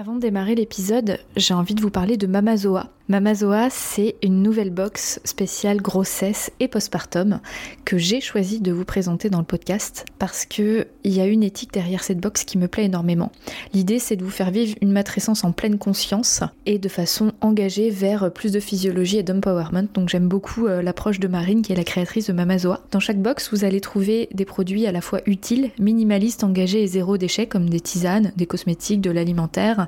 Avant de démarrer l'épisode, j'ai envie de vous parler de Mamazoa. Mamazoa, c'est une nouvelle box spéciale grossesse et postpartum que j'ai choisi de vous présenter dans le podcast parce que il y a une éthique derrière cette box qui me plaît énormément. L'idée, c'est de vous faire vivre une matrescence en pleine conscience et de façon engagée vers plus de physiologie et d'empowerment. Donc j'aime beaucoup euh, l'approche de Marine qui est la créatrice de Mamazoa. Dans chaque box, vous allez trouver des produits à la fois utiles, minimalistes, engagés et zéro déchet comme des tisanes, des cosmétiques, de l'alimentaire,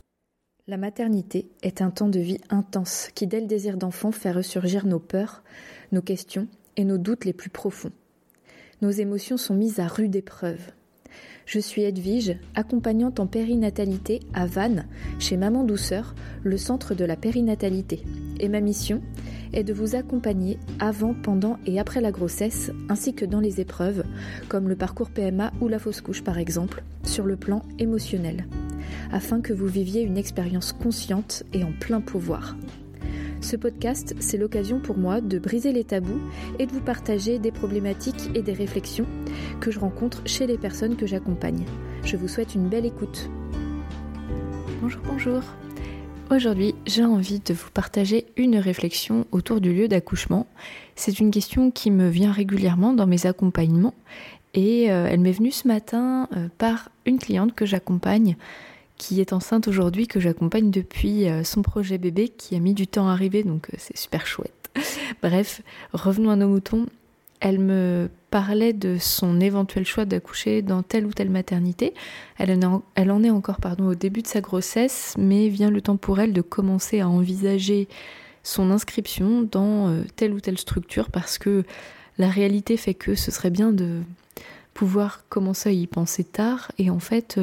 la maternité est un temps de vie intense qui, dès le désir d'enfant, fait ressurgir nos peurs, nos questions et nos doutes les plus profonds. Nos émotions sont mises à rude épreuve. Je suis Edwige, accompagnante en périnatalité à Vannes, chez Maman Douceur, le centre de la périnatalité. Et ma mission? Est de vous accompagner avant, pendant et après la grossesse, ainsi que dans les épreuves, comme le parcours PMA ou la fausse couche par exemple, sur le plan émotionnel afin que vous viviez une expérience consciente et en plein pouvoir. Ce podcast, c'est l'occasion pour moi de briser les tabous et de vous partager des problématiques et des réflexions que je rencontre chez les personnes que j'accompagne. Je vous souhaite une belle écoute. Bonjour, bonjour. Aujourd'hui, j'ai envie de vous partager une réflexion autour du lieu d'accouchement. C'est une question qui me vient régulièrement dans mes accompagnements et euh, elle m'est venue ce matin euh, par une cliente que j'accompagne qui est enceinte aujourd'hui, que j'accompagne depuis euh, son projet bébé, qui a mis du temps à arriver, donc c'est super chouette. Bref, revenons à nos moutons. Elle me parlait de son éventuel choix d'accoucher dans telle ou telle maternité. Elle en, est, encore pardon, au début de sa grossesse, mais vient le temps pour elle de commencer à envisager son inscription dans euh, telle ou telle structure parce que la réalité fait que ce serait bien de pouvoir commencer à y penser tard et en fait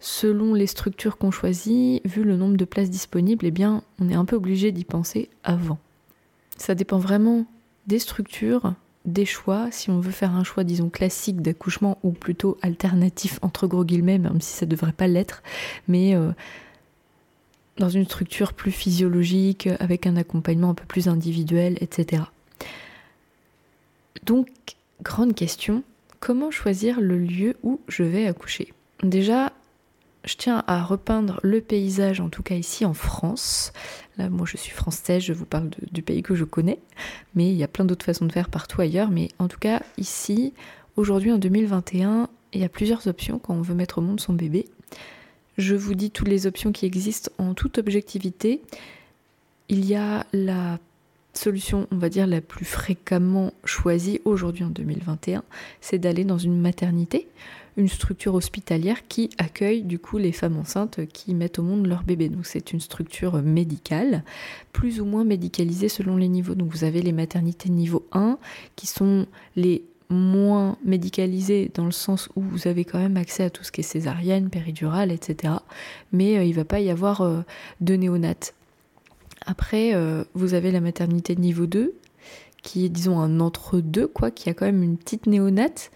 selon les structures qu'on choisit, vu le nombre de places disponibles, eh bien, on est un peu obligé d'y penser avant. Ça dépend vraiment des structures, des choix. Si on veut faire un choix, disons, classique d'accouchement ou plutôt alternatif, entre gros guillemets, même si ça ne devrait pas l'être, mais euh, dans une structure plus physiologique, avec un accompagnement un peu plus individuel, etc. Donc, grande question, comment choisir le lieu où je vais accoucher? Déjà, je tiens à repeindre le paysage, en tout cas ici en France. Là, moi je suis française, je vous parle du pays que je connais, mais il y a plein d'autres façons de faire partout ailleurs. Mais en tout cas, ici, aujourd'hui en 2021, il y a plusieurs options quand on veut mettre au monde son bébé. Je vous dis toutes les options qui existent en toute objectivité. Il y a la solution, on va dire, la plus fréquemment choisie aujourd'hui en 2021, c'est d'aller dans une maternité une structure hospitalière qui accueille du coup les femmes enceintes qui mettent au monde leur bébé. Donc c'est une structure médicale, plus ou moins médicalisée selon les niveaux. Donc vous avez les maternités niveau 1 qui sont les moins médicalisées dans le sens où vous avez quand même accès à tout ce qui est césarienne, péridurale, etc. Mais euh, il ne va pas y avoir euh, de néonate. Après, euh, vous avez la maternité niveau 2 qui est disons un entre-deux, quoi, qui a quand même une petite néonate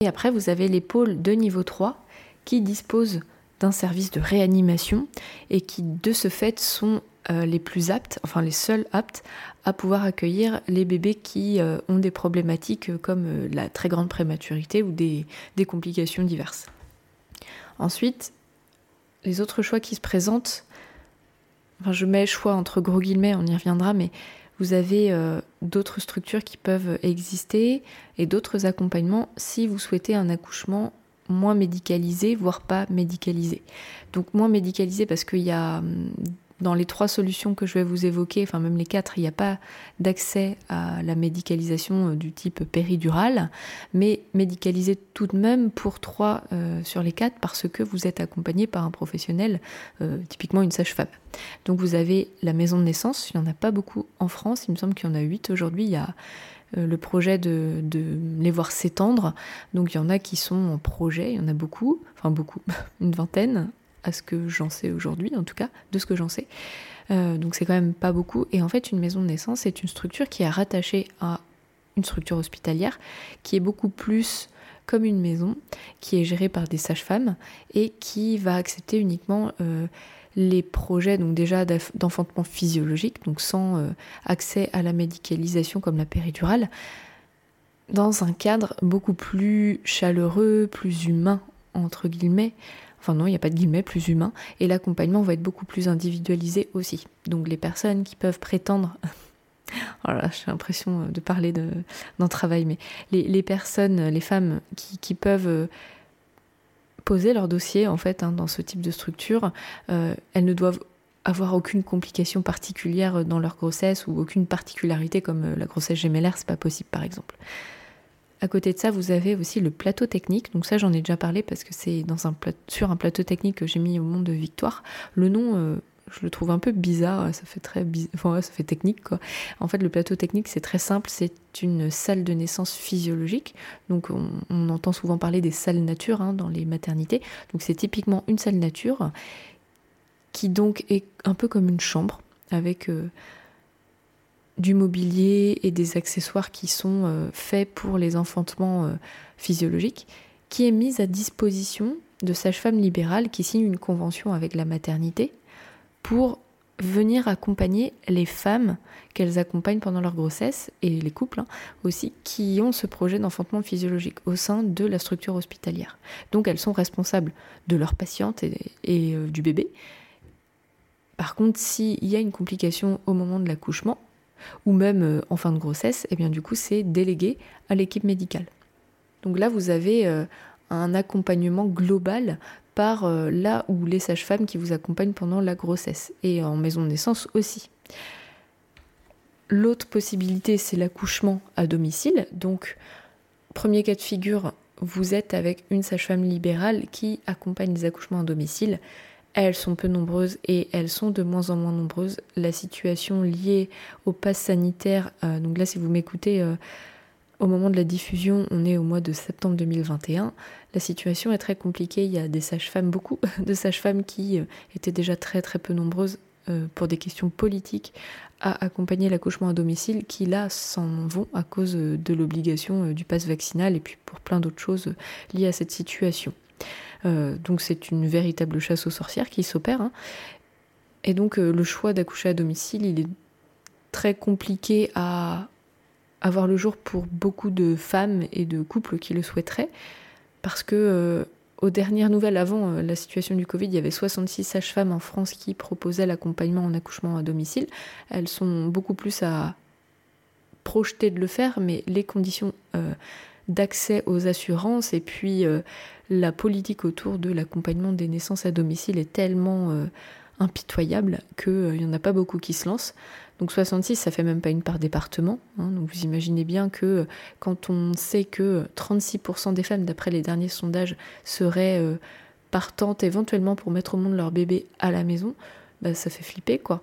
et après, vous avez les pôles de niveau 3 qui disposent d'un service de réanimation et qui, de ce fait, sont euh, les plus aptes, enfin les seuls aptes à pouvoir accueillir les bébés qui euh, ont des problématiques euh, comme la très grande prématurité ou des, des, complications diverses. Ensuite, les autres choix qui se présentent, enfin je mets choix entre gros guillemets, on y reviendra, mais vous avez euh, d'autres structures qui peuvent exister et d'autres accompagnements si vous souhaitez un accouchement moins médicalisé, voire pas médicalisé. Donc moins médicalisé parce qu'il y a hum, dans les trois solutions que je vais vous évoquer, enfin même les quatre, il n'y a pas d'accès à la médicalisation euh, du type péridurale, mais médicalisé tout de même pour trois euh, sur les quatre parce que vous êtes accompagné par un professionnel, euh, typiquement une sage-femme. Donc vous avez la maison de naissance, il n'y en a pas beaucoup en France, il me semble qu'il y en a huit aujourd'hui, il y a le projet de les voir s'étendre. Donc il y en a qui sont en projet, il y en a beaucoup, enfin beaucoup, une vingtaine, à ce que j'en sais aujourd'hui, en tout cas, de ce que j'en sais. donc c'est quand même pas beaucoup. Et en fait, une maison de naissance, c'est une structure qui est rattachée à une structure hospitalière qui est beaucoup plus comme une maison, qui est gérée par des sages-femmes et qui va accepter uniquement les projets donc déjà d'enfantement physiologique, donc sans euh, accès à la médicalisation comme la péridurale, dans un cadre beaucoup plus chaleureux, plus humain, entre guillemets. Enfin non, il n'y a pas de guillemets, plus humain. Et l'accompagnement va être beaucoup plus individualisé aussi. Donc les personnes qui peuvent prétendre... voilà, j'ai l'impression de parler d'un travail, mais les, personnes, les femmes qui, peuvent euh, poser leur dossier en fait hein, dans ce type de structure. Euh, elles ne doivent avoir aucune complication particulière dans leur grossesse ou aucune particularité comme euh, la grossesse gémellaire, c'est pas possible par exemple. À côté de ça, vous avez aussi le plateau technique. Donc ça, j'en ai déjà parlé parce que c'est sur un plateau technique que j'ai mis au monde de Victoire. Le nom, euh, je le trouve un peu bizarre, ça fait très enfin, ça fait technique quoi. En fait, le plateau technique, c'est très simple, c'est une salle de naissance physiologique. Donc on, entend souvent parler des salles nature hein, dans les maternités. Donc c'est typiquement une salle nature qui donc est un peu comme une chambre avec euh, du mobilier et des accessoires qui sont euh, faits pour les enfantements euh, physiologiques, qui est mise à disposition de sages-femmes libérales qui signent une convention avec la maternité pour venir accompagner les femmes qu'elles accompagnent pendant leur grossesse et les couples hein, aussi qui ont ce projet d'enfantement physiologique au sein de la structure hospitalière. Donc elles sont responsables de leur patiente et, euh, du bébé. Par contre, s'il y a une complication au moment de l'accouchement ou même euh, en fin de grossesse, eh bien du coup c'est délégué à l'équipe médicale. Donc là vous avez euh, un accompagnement global par euh, là où les sages-femmes qui vous accompagnent pendant la grossesse et en maison de naissance aussi. L'autre possibilité, c'est l'accouchement à domicile. Donc, premier cas de figure, vous êtes avec une sage-femme libérale qui accompagne les accouchements à domicile. Elles sont peu nombreuses et elles sont de moins en moins nombreuses. La situation liée au pass sanitaire, euh, donc là si vous m'écoutez, euh, au moment de la diffusion, on est au mois de septembre 2021. La situation est très compliquée. Il y a des sages-femmes, beaucoup de sages-femmes qui euh, étaient déjà très très peu nombreuses pour des questions politiques à accompagner l'accouchement à domicile, qui là s'en vont à cause de l'obligation du pass vaccinal et puis pour plein d'autres choses liées à cette situation. Donc c'est une véritable chasse aux sorcières qui s'opère. Hein. Et donc le choix d'accoucher à domicile, il est très compliqué à avoir le jour pour beaucoup de femmes et de couples qui le souhaiteraient, parce que euh, aux dernières nouvelles, avant euh, la situation du Covid, il y avait 66 sages-femmes en France qui proposaient l'accompagnement en accouchement à domicile. Elles sont beaucoup plus à projeter de le faire, mais les conditions euh, d'accès aux assurances et puis la politique autour de l'accompagnement des naissances à domicile est tellement impitoyable qu'il n'y en a pas beaucoup qui se lancent. Donc 66, ça fait même pas une part département. Hein. donc vous imaginez bien que euh, quand on sait que 36% des femmes, d'après les derniers sondages, seraient euh, partantes éventuellement pour mettre au monde leur bébé à la maison, bah, ça fait flipper quoi.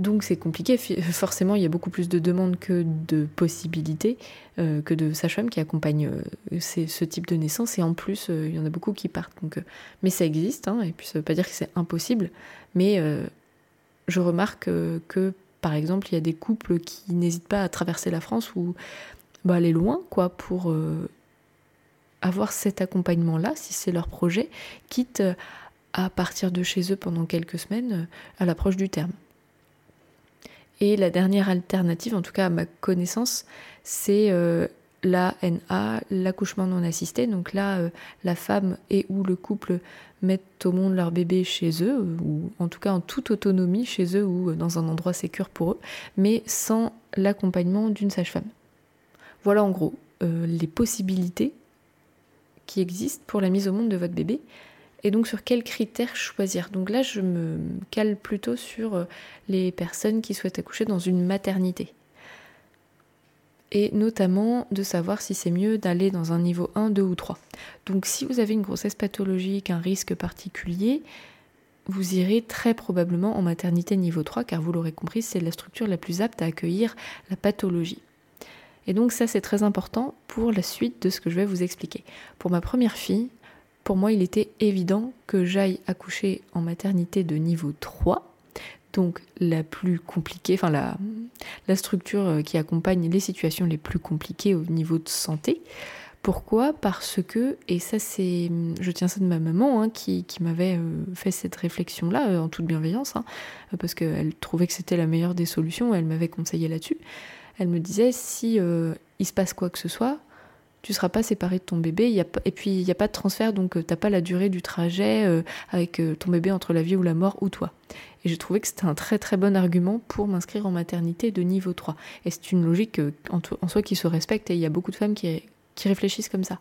Donc c'est compliqué. Forcément, il y a beaucoup plus de demandes que de possibilités, euh, que de sages-femmes qui accompagnent ce type de naissance. Et en plus, il y en a beaucoup qui partent. Donc, mais ça existe, hein, et puis ça ne veut pas dire que c'est impossible. Mais je remarque que par exemple, il y a des couples qui n'hésitent pas à traverser la France ou bah, aller loin, quoi, pour euh, avoir cet accompagnement-là, si c'est leur projet, quitte à partir de chez eux pendant quelques semaines euh, à l'approche du terme. Et la dernière alternative, en tout cas à ma connaissance, c'est euh, l'ANA, l'accouchement non assisté. Donc là, euh, la femme et ou le couple mettent au monde leur bébé chez eux, ou en tout cas en toute autonomie chez eux ou dans un endroit sécur pour eux, mais sans l'accompagnement d'une sage-femme. Voilà en gros euh, les possibilités qui existent pour la mise au monde de votre bébé. Et donc sur quels critères choisir? Donc là, je me cale plutôt sur euh, les personnes qui souhaitent accoucher dans une maternité et notamment de savoir si c'est mieux d'aller dans un niveau 1, 2 ou 3. Donc si vous avez une grossesse pathologique, un risque particulier, vous irez très probablement en maternité niveau 3 car vous l'aurez compris, c'est la structure la plus apte à accueillir la pathologie. Et donc ça c'est très important pour la suite de ce que je vais vous expliquer. Pour ma première fille, pour moi il était évident que j'aille accoucher en maternité de niveau 3 donc la plus compliquée, enfin la, structure euh, qui accompagne les situations les plus compliquées au niveau de santé. Pourquoi? Parce que, et ça c'est, je tiens ça de ma maman hein, qui, qui m'avait euh, fait cette réflexion-là euh, en toute bienveillance, hein, parce qu'elle trouvait que c'était la meilleure des solutions, elle m'avait conseillé là-dessus. Elle me disait si il se passe quoi que ce soit, tu seras pas séparé de ton bébé, et puis il n'y a pas de transfert, donc tu t'as pas la durée du trajet avec ton bébé entre la vie ou la mort ou toi. Et je trouvais que c'était un très très bon argument pour m'inscrire en maternité de niveau 3. Et c'est une logique en, soi qui se respecte et il y a beaucoup de femmes qui, réfléchissent comme ça.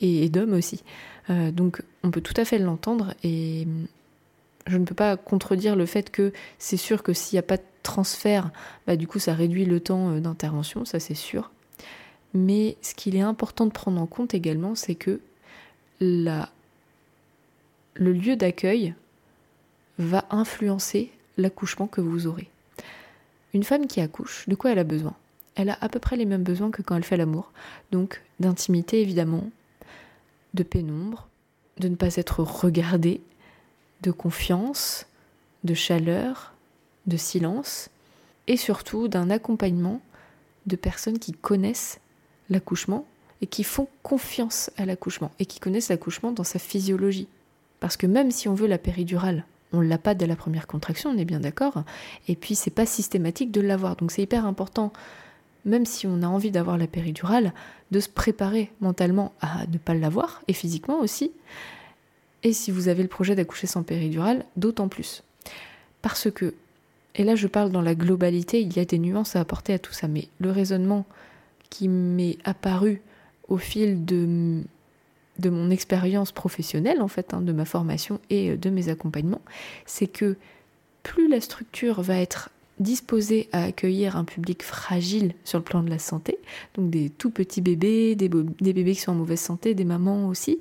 Et, d'hommes aussi. Euh, donc on peut tout à fait l'entendre et je ne peux pas contredire le fait que c'est sûr que s'il n'y a pas de transfert, bah, du coup ça réduit le temps euh, d'intervention, ça c'est sûr. Mais ce qu'il est important de prendre en compte également, c'est que la, le lieu d'accueil va influencer l'accouchement que vous aurez. Une femme qui accouche, de quoi elle a besoin? Elle a à peu près les mêmes besoins que quand elle fait l'amour. Donc d'intimité évidemment, de pénombre, de ne pas être regardée, de confiance, de chaleur, de silence, et surtout d'un accompagnement de personnes qui connaissent l'accouchement et qui font confiance à l'accouchement et qui connaissent l'accouchement dans sa physiologie. Parce que même si on veut la péridurale, on l'a pas dès la première contraction, on est bien d'accord. Et puis c'est pas systématique de l'avoir. Donc c'est hyper important, même si on a envie d'avoir la péridurale, de se préparer mentalement à ne pas l'avoir, et physiquement aussi. Et si vous avez le projet d'accoucher sans péridurale, d'autant plus. Parce que, et là je parle dans la globalité, il y a des nuances à apporter à tout ça, mais le raisonnement qui m'est apparu au fil de de mon expérience professionnelle, en fait, hein, de ma formation et euh, de mes accompagnements, c'est que plus la structure va être disposée à accueillir un public fragile sur le plan de la santé, donc des tout petits bébés, des, des bébés qui sont en mauvaise santé, des mamans aussi,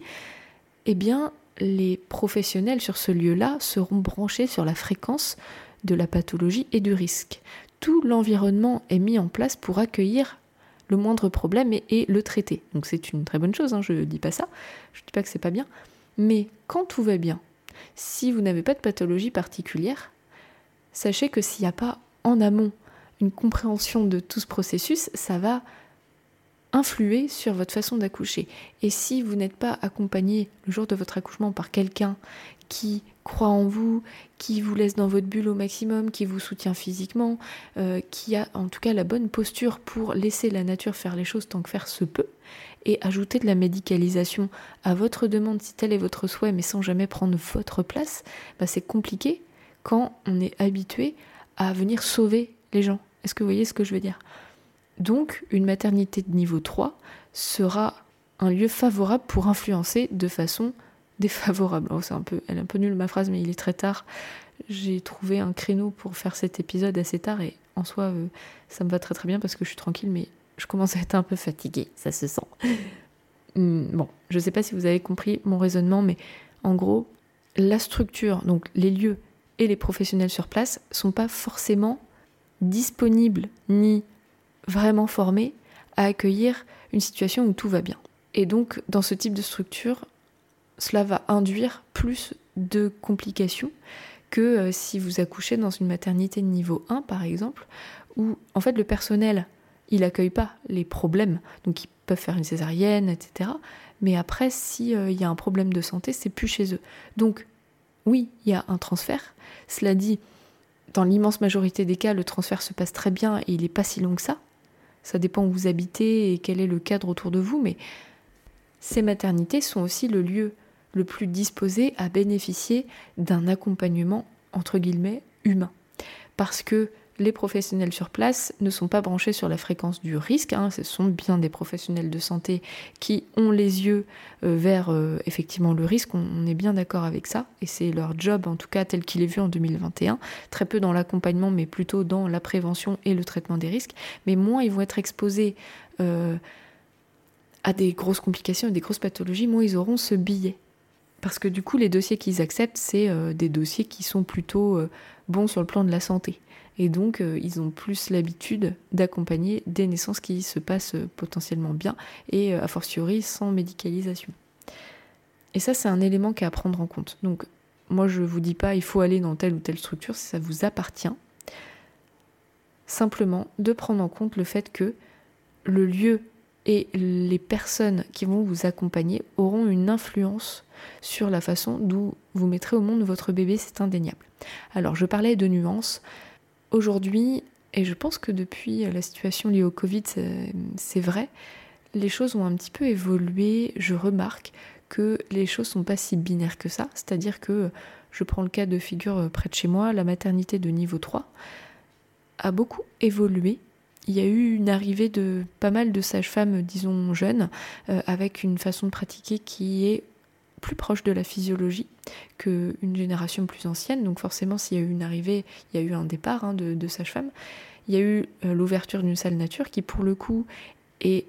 eh bien, les professionnels sur ce lieu-là seront branchés sur la fréquence de la pathologie et du risque. Tout l'environnement est mis en place pour accueillir le moindre problème et, le traiter. Donc c'est une très bonne chose, hein, je ne dis pas ça, je ne dis pas que c'est pas bien. Mais quand tout va bien, si vous n'avez pas de pathologie particulière, sachez que s'il n'y a pas en amont une compréhension de tout ce processus, ça va influer sur votre façon d'accoucher. Et si vous n'êtes pas accompagné le jour de votre accouchement par quelqu'un qui croit en vous, qui vous laisse dans votre bulle au maximum, qui vous soutient physiquement, euh, qui a en tout cas la bonne posture pour laisser la nature faire les choses tant que faire se peut, et ajouter de la médicalisation à votre demande si tel est votre souhait, mais sans jamais prendre votre place, bah c'est compliqué quand on est habitué à venir sauver les gens. Est-ce que vous voyez ce que je veux dire? Donc, une maternité de niveau 3 sera un lieu favorable pour influencer de façon défavorable. Oh, un peu, elle est un peu nulle ma phrase, mais il est très tard. J'ai trouvé un créneau pour faire cet épisode assez tard et en soi, euh, ça me va très très bien parce que je suis tranquille, mais je commence à être un peu fatiguée, ça se sent. Hmm, bon, je ne sais pas si vous avez compris mon raisonnement, mais en gros, la structure, donc les lieux et les professionnels sur place, sont pas forcément disponibles ni vraiment formés à accueillir une situation où tout va bien. Et donc, dans ce type de structure, cela va induire plus de complications que euh, si vous accouchez dans une maternité de niveau 1 par exemple, où en fait le personnel, il n'accueille pas les problèmes, donc ils peuvent faire une césarienne, etc. Mais après, s'il euh, y a un problème de santé, c'est plus chez eux. Donc oui, il y a un transfert. Cela dit, dans l'immense majorité des cas, le transfert se passe très bien et il n'est pas si long que ça. Ça dépend où vous habitez et quel est le cadre autour de vous, mais ces maternités sont aussi le lieu le plus disposé à bénéficier d'un accompagnement entre guillemets humain. Parce que les professionnels sur place ne sont pas branchés sur la fréquence du risque, hein. ce sont bien des professionnels de santé qui ont les yeux euh, vers euh, effectivement le risque, on, est bien d'accord avec ça, et c'est leur job en tout cas tel qu'il est vu en 2021, très peu dans l'accompagnement mais plutôt dans la prévention et le traitement des risques, mais moins ils vont être exposés euh, à des grosses complications et des grosses pathologies, moins ils auront ce billet parce que du coup, les dossiers qu'ils acceptent, c'est des dossiers qui sont plutôt bons sur le plan de la santé. Et donc, euh, ils ont plus l'habitude d'accompagner des naissances qui se passent potentiellement bien et a fortiori sans médicalisation. Et ça, c'est un élément qui est à prendre en compte. Donc, moi je vous dis pas il faut aller dans telle ou telle structure, ça vous appartient. Simplement de prendre en compte le fait que le lieu et les personnes qui vont vous accompagner auront une influence sur la façon dont vous mettrez au monde votre bébé, c'est indéniable. Alors je parlais de nuances. Aujourd'hui, et je pense que depuis la situation liée au Covid, c'est vrai, les choses ont un petit peu évolué. Je remarque que les choses sont pas si binaires que ça. C'est-à-dire que je prends le cas de figure près de chez moi, la maternité de niveau 3 a beaucoup évolué il y a eu une arrivée de pas mal de sages-femmes, disons jeunes, euh, avec une façon de pratiquer qui est plus proche de la physiologie qu'une génération plus ancienne. Donc forcément, s'il y a eu une arrivée, il y a eu un départ hein, de, sages-femmes. Il y a eu euh, l'ouverture d'une salle nature qui, pour le coup, est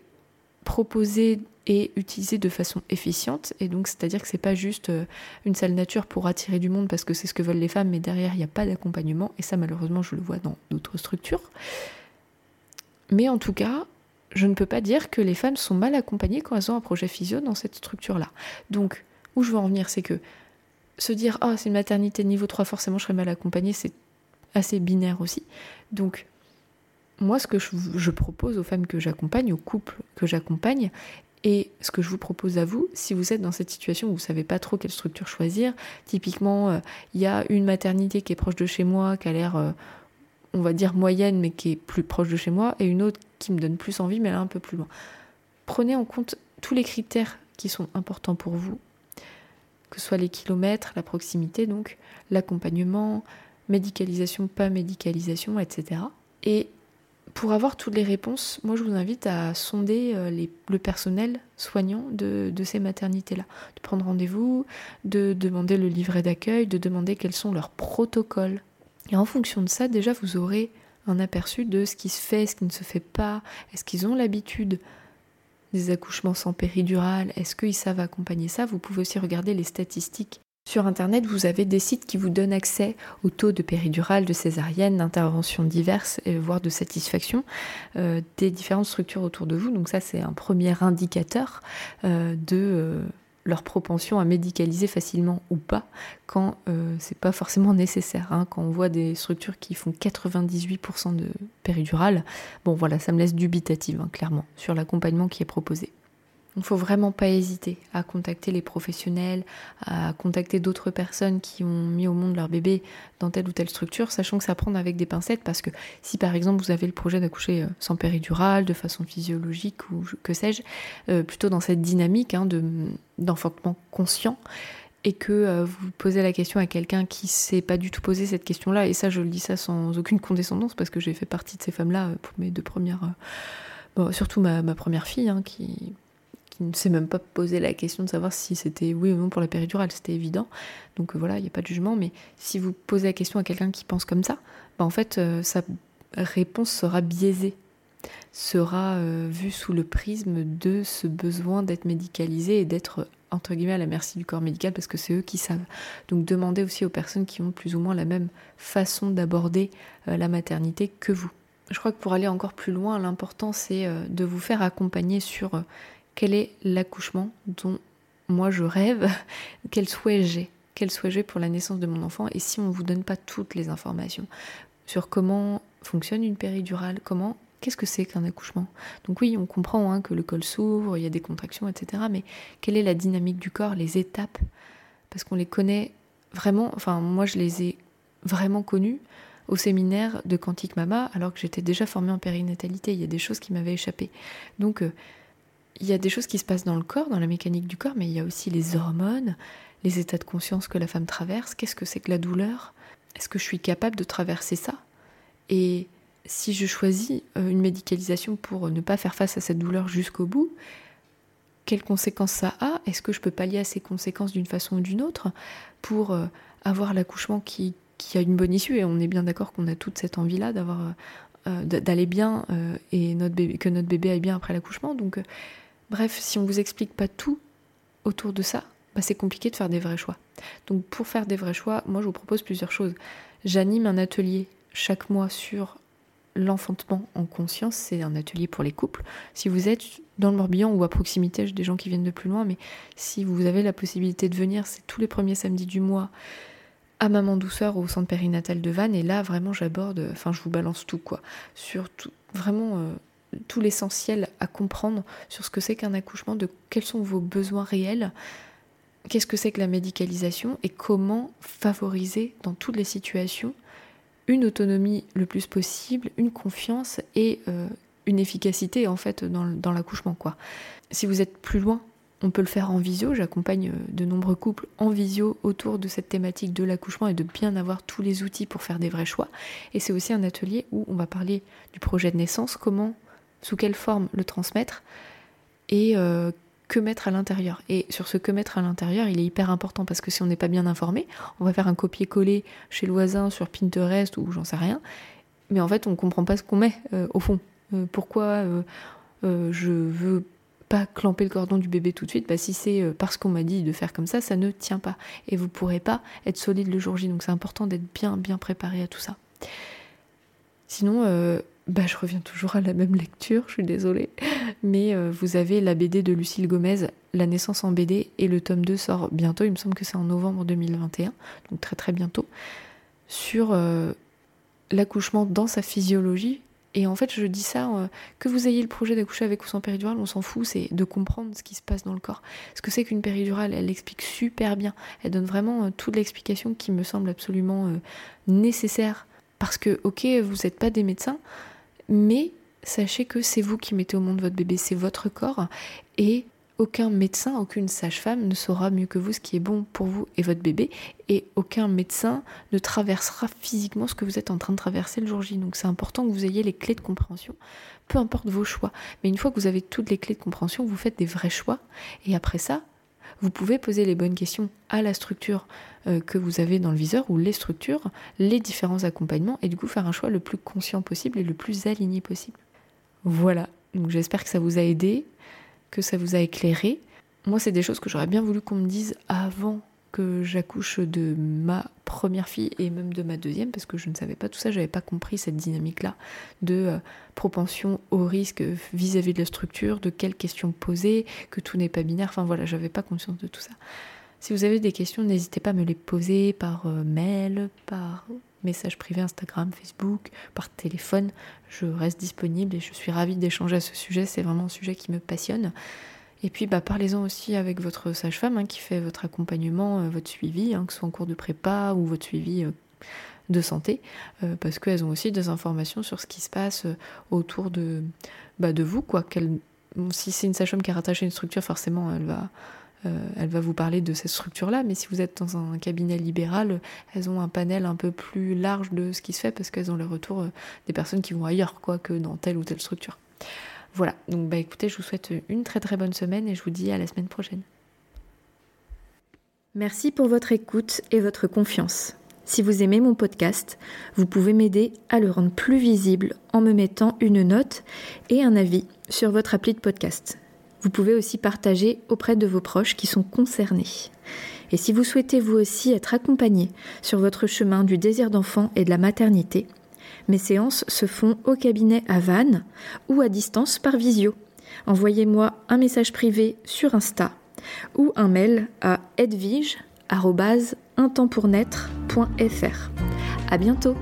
proposée et utilisée de façon efficiente. Et donc, c'est-à-dire que c'est pas juste euh, une salle nature pour attirer du monde parce que c'est ce que veulent les femmes, mais derrière, il n'y a pas d'accompagnement. Et ça, malheureusement, je le vois dans d'autres structures. Mais en tout cas, je ne peux pas dire que les femmes sont mal accompagnées quand elles ont un projet physio dans cette structure-là. Donc, où je veux en venir, c'est que se dire Ah, c'est une maternité niveau 3, forcément je serai mal accompagnée, c'est assez binaire aussi. Donc, moi, ce que je, propose aux femmes que j'accompagne, aux couples que j'accompagne, et ce que je vous propose à vous, si vous êtes dans cette situation où vous ne savez pas trop quelle structure choisir, typiquement, euh, il y a une maternité qui est proche de chez moi, qui a l'air euh, on va dire moyenne, mais qui est plus proche de chez moi, et une autre qui me donne plus envie, mais elle est un peu plus loin. Prenez en compte tous les critères qui sont importants pour vous, que ce soit les kilomètres, la proximité, donc l'accompagnement, médicalisation, pas médicalisation, etc. Et pour avoir toutes les réponses, moi je vous invite à sonder euh, le personnel soignant de, de ces maternités-là, de prendre rendez-vous, de demander le livret d'accueil, de demander quels sont leurs protocoles et en fonction de ça, déjà, vous aurez un aperçu de ce qui se fait, ce qui ne se fait pas. Est-ce qu'ils ont l'habitude des accouchements sans péridurale Est-ce qu'ils savent accompagner ça? Vous pouvez aussi regarder les statistiques. Sur Internet, vous avez des sites qui vous donnent accès au taux de péridurale, de césarienne, d'interventions diverses, voire de satisfaction euh, des différentes structures autour de vous. Donc ça, c'est un premier indicateur euh, de... Leur propension à médicaliser facilement ou pas quand euh, c'est pas forcément nécessaire. Hein. Quand on voit des structures qui font 98% de péridurale, bon voilà, ça me laisse dubitative hein, clairement sur l'accompagnement qui est proposé. Il ne faut vraiment pas hésiter à contacter les professionnels, à contacter d'autres personnes qui ont mis au monde leur bébé dans telle ou telle structure, sachant que ça prend avec des pincettes parce que si par exemple vous avez le projet d'accoucher euh, sans péridurale, de façon physiologique ou que sais-je, euh, plutôt dans cette dynamique hein, d'enfantement conscient, et que euh, vous posez la question à quelqu'un qui s'est pas du tout posé cette question-là, et ça je le dis ça sans aucune condescendance parce que j'ai fait partie de ces femmes-là pour mes deux premières... Bon, surtout ma, première fille, hein, qui, qui ne s'est même pas posé la question de savoir si c'était oui ou non pour la péridurale, c'était évident. Donc euh, voilà, il n'y a pas de jugement, mais si vous posez la question à quelqu'un qui pense comme ça, bah en fait, euh, sa réponse sera biaisée, sera euh, vue sous le prisme de ce besoin d'être médicalisé et d'être entre guillemets à la merci du corps médical parce que c'est eux qui savent. Donc demandez aussi aux personnes qui ont plus ou moins la même façon d'aborder la maternité que vous. Je crois que pour aller encore plus loin, l'important c'est de vous faire accompagner sur quel est l'accouchement dont moi je rêve, quel souhait j'ai, quel souhait j'ai pour la naissance de mon enfant, et si on ne vous donne pas toutes les informations sur comment fonctionne une péridurale, comment, qu'est-ce que c'est qu'un accouchement? Donc oui, on comprend hein, que le col s'ouvre, il y a des contractions, etc. Mais quelle est la dynamique du corps, les étapes? Parce qu'on les connaît vraiment, enfin moi je les ai vraiment connues au séminaire de Quantique Mama, alors que j'étais déjà formée en périnatalité, il y a des choses qui m'avaient échappé. Donc euh, il y a des choses qui se passent dans le corps, dans la mécanique du corps, mais il y a aussi les hormones, les états de conscience que la femme traverse. Qu'est-ce que c'est que la douleur? Est-ce que je suis capable de traverser ça? Et si je choisis euh, une médicalisation pour ne pas faire face à cette douleur jusqu'au bout, quelles conséquences ça a? Est-ce que je peux pallier à ces conséquences d'une façon ou d'une autre pour euh, avoir l'accouchement qui, a une bonne issue? Et on est bien d'accord qu'on a toute cette envie-là euh, d'aller bien et que notre bébé aille bien après l'accouchement. Donc Bref, si on vous explique pas tout autour de ça, bah c'est compliqué de faire des vrais choix. Donc pour faire des vrais choix, moi je vous propose plusieurs choses. J'anime un atelier chaque mois sur l'enfantement en conscience, c'est un atelier pour les couples. Si vous êtes dans le Morbihan ou à proximité, j'ai des gens qui viennent de plus loin, mais si vous avez la possibilité de venir, c'est tous les premiers samedis du mois à Maman Douceur au centre périnatal de Vannes. Et là, vraiment, j'aborde, enfin, je vous balance tout, quoi. Sur tout, vraiment euh, tout l'essentiel à comprendre sur ce que c'est qu'un accouchement, de quels sont vos besoins réels, qu'est-ce que c'est que la médicalisation et comment favoriser dans toutes les situations une autonomie le plus possible, une confiance et euh, une efficacité en fait dans, l'accouchement quoi. Si vous êtes plus loin on peut le faire en visio, j'accompagne euh, de nombreux couples en visio autour de cette thématique de l'accouchement et de bien avoir tous les outils pour faire des vrais choix. Et c'est aussi un atelier où on va parler du projet de naissance, comment, sous quelle forme le transmettre et euh, que mettre à l'intérieur. Et sur ce que mettre à l'intérieur, il est hyper important parce que si on n'est pas bien informé, on va faire un copier-coller chez le voisin sur Pinterest ou j'en sais rien, mais en fait on ne comprend pas ce qu'on met euh, au fond. pourquoi je veux pas clamper le cordon du bébé tout de suite, bah si c'est euh, parce qu'on m'a dit de faire comme ça, ça ne tient pas. Et vous pourrez pas être solide le jour J. Donc c'est important d'être bien, bien préparé à tout ça. Sinon, euh, bah, je reviens toujours à la même lecture, je suis désolée. Mais euh, vous avez la BD de Lucille Gomez, La naissance en BD, et le tome 2 sort bientôt, il me semble que c'est en novembre 2021, donc très très bientôt, sur l'accouchement dans sa physiologie, et en fait, je dis ça, euh, que vous ayez le projet d'accoucher avec ou sans péridurale, on s'en fout, c'est de comprendre ce qui se passe dans le corps. Ce que c'est qu'une péridurale, elle l'explique super bien. Elle donne vraiment euh, toute l'explication qui me semble absolument euh, nécessaire. Parce que, ok, vous n'êtes pas des médecins, mais sachez que c'est vous qui mettez au monde votre bébé, c'est votre corps. Et aucun médecin, aucune sage-femme ne saura mieux que vous ce qui est bon pour vous et votre bébé, et aucun médecin ne traversera physiquement ce que vous êtes en train de traverser le jour J. Donc c'est important que vous ayez les clés de compréhension, peu importe vos choix. Mais une fois que vous avez toutes les clés de compréhension, vous faites des vrais choix, et après ça, vous pouvez poser les bonnes questions à la structure euh, que vous avez dans le viseur ou les structures, les différents accompagnements, et du coup faire un choix le plus conscient possible et le plus aligné possible. Voilà, donc j'espère que ça vous a aidé que ça vous a éclairé. Moi, c'est des choses que j'aurais bien voulu qu'on me dise avant que j'accouche de ma première fille et même de ma deuxième, parce que je ne savais pas tout ça, j'avais pas compris cette dynamique-là de euh, propension au risque vis-à-vis de la structure, de quelles questions poser, que tout n'est pas binaire, enfin voilà, j'avais pas conscience de tout ça. Si vous avez des questions, n'hésitez pas à me les poser par euh, mail, par message privé Instagram, Facebook, par téléphone. Je reste disponible et je suis ravie d'échanger à ce sujet. C'est vraiment un sujet qui me passionne. Et puis bah, parlez-en aussi avec votre sage-femme hein, qui fait votre accompagnement, euh, votre suivi, hein, que ce soit en cours de prépa ou votre suivi euh, de santé, euh, parce qu'elles ont aussi des informations sur ce qui se passe autour de, bah, vous. Si c'est une sage-femme qui a rattaché une structure, forcément elle va vous parler de cette structure-là, mais si vous êtes dans un cabinet libéral, elles ont un panel un peu plus large de ce qui se fait parce qu'elles ont le retour des personnes qui vont ailleurs, que dans telle ou telle structure. Voilà, donc bah écoutez, je vous souhaite une très très bonne semaine et je vous dis à la semaine prochaine. Merci pour votre écoute et votre confiance. Si vous aimez mon podcast, vous pouvez m'aider à le rendre plus visible en me mettant une note et un avis sur votre appli de podcast. Vous pouvez aussi partager auprès de vos proches qui sont concernés. Et si vous souhaitez vous aussi être accompagné sur votre chemin du désir d'enfant et de la maternité, mes séances se font au cabinet à Vannes ou à distance par visio. Envoyez-moi un message privé sur Insta ou un mail à edvige.intempournaître.fr. À bientôt!